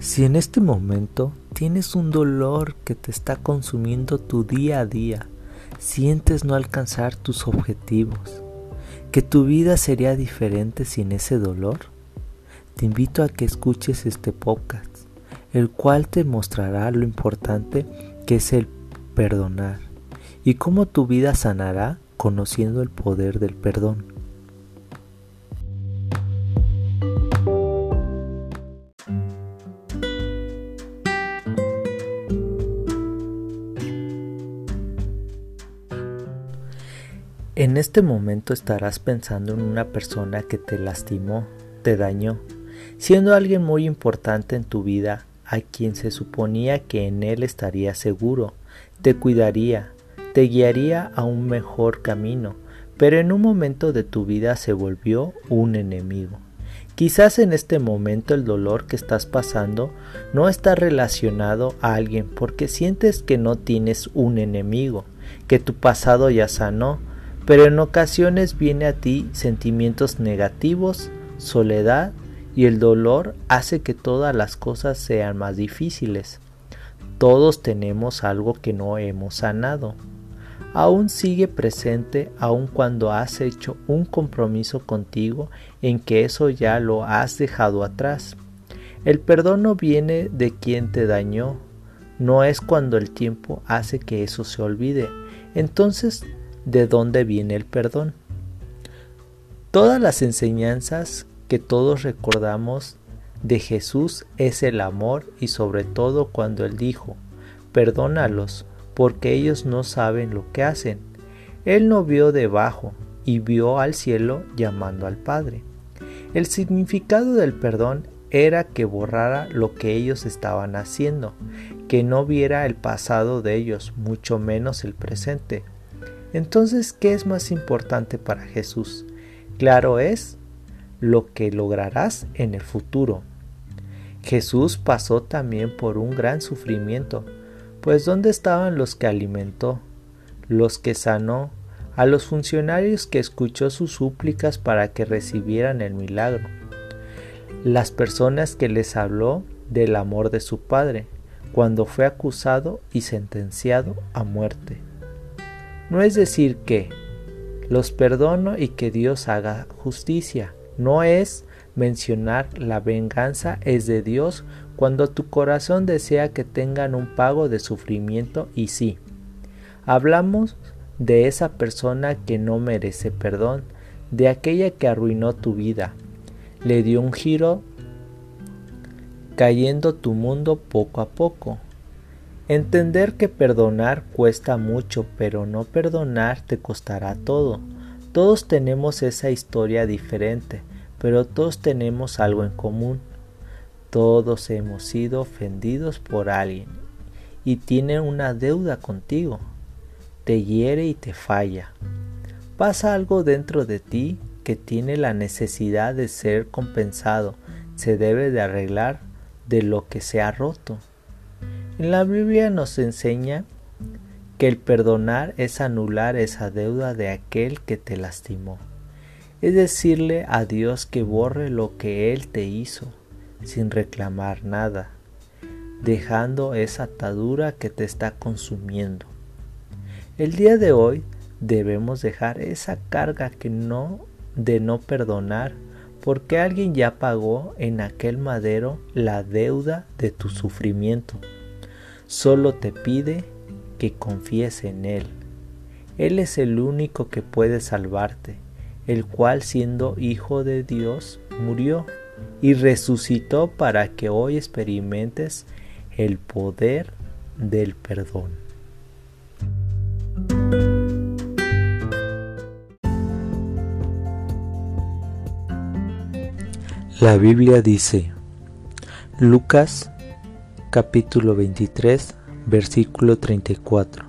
Si en este momento tienes un dolor que te está consumiendo tu día a día, sientes no alcanzar tus objetivos, que tu vida sería diferente sin ese dolor, te invito a que escuches este podcast, el cual te mostrará lo importante que es el perdonar y cómo tu vida sanará conociendo el poder del perdón. En este momento estarás pensando en una persona que te lastimó, te dañó, siendo alguien muy importante en tu vida, a quien se suponía que en él estaría seguro, te cuidaría, te guiaría a un mejor camino, pero en un momento de tu vida se volvió un enemigo. Quizás en este momento el dolor que estás pasando no está relacionado a alguien porque sientes que no tienes un enemigo, que tu pasado ya sanó, pero en ocasiones viene a ti sentimientos negativos, soledad y el dolor hace que todas las cosas sean más difíciles. Todos tenemos algo que no hemos sanado. Aún sigue presente aun cuando has hecho un compromiso contigo en que eso ya lo has dejado atrás. El perdón no viene de quien te dañó, no es cuando el tiempo hace que eso se olvide. Entonces de dónde viene el perdón. Todas las enseñanzas que todos recordamos de Jesús es el amor y sobre todo cuando Él dijo, perdónalos porque ellos no saben lo que hacen. Él no vio debajo y vio al cielo llamando al Padre. El significado del perdón era que borrara lo que ellos estaban haciendo, que no viera el pasado de ellos, mucho menos el presente, entonces, ¿qué es más importante para Jesús? Claro es lo que lograrás en el futuro. Jesús pasó también por un gran sufrimiento, pues ¿dónde estaban los que alimentó, los que sanó, a los funcionarios que escuchó sus súplicas para que recibieran el milagro, las personas que les habló del amor de su Padre, cuando fue acusado y sentenciado a muerte? No es decir que los perdono y que Dios haga justicia. No es mencionar la venganza es de Dios cuando tu corazón desea que tengan un pago de sufrimiento y sí. Hablamos de esa persona que no merece perdón, de aquella que arruinó tu vida, le dio un giro cayendo tu mundo poco a poco. Entender que perdonar cuesta mucho, pero no perdonar te costará todo. Todos tenemos esa historia diferente, pero todos tenemos algo en común. Todos hemos sido ofendidos por alguien y tiene una deuda contigo. Te hiere y te falla. Pasa algo dentro de ti que tiene la necesidad de ser compensado. Se debe de arreglar de lo que se ha roto. La Biblia nos enseña que el perdonar es anular esa deuda de aquel que te lastimó. Es decirle a Dios que borre lo que Él te hizo sin reclamar nada, dejando esa atadura que te está consumiendo. El día de hoy debemos dejar esa carga que no de no perdonar porque alguien ya pagó en aquel madero la deuda de tu sufrimiento solo te pide que confíes en Él. Él es el único que puede salvarte, el cual siendo Hijo de Dios murió y resucitó para que hoy experimentes el poder del perdón. La Biblia dice, Lucas capítulo 23, versículo 34.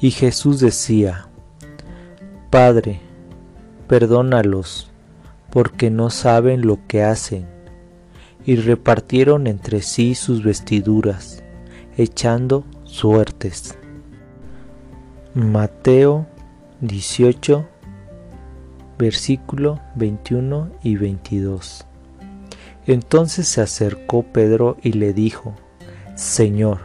Y Jesús decía, Padre, perdónalos, porque no saben lo que hacen. Y repartieron entre sí sus vestiduras, echando suertes. Mateo 18, versículo 21 y 22. Entonces se acercó Pedro y le dijo, Señor,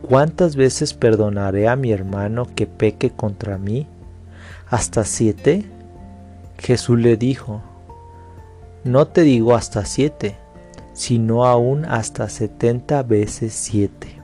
¿cuántas veces perdonaré a mi hermano que peque contra mí? ¿Hasta siete? Jesús le dijo, No te digo hasta siete, sino aún hasta setenta veces siete.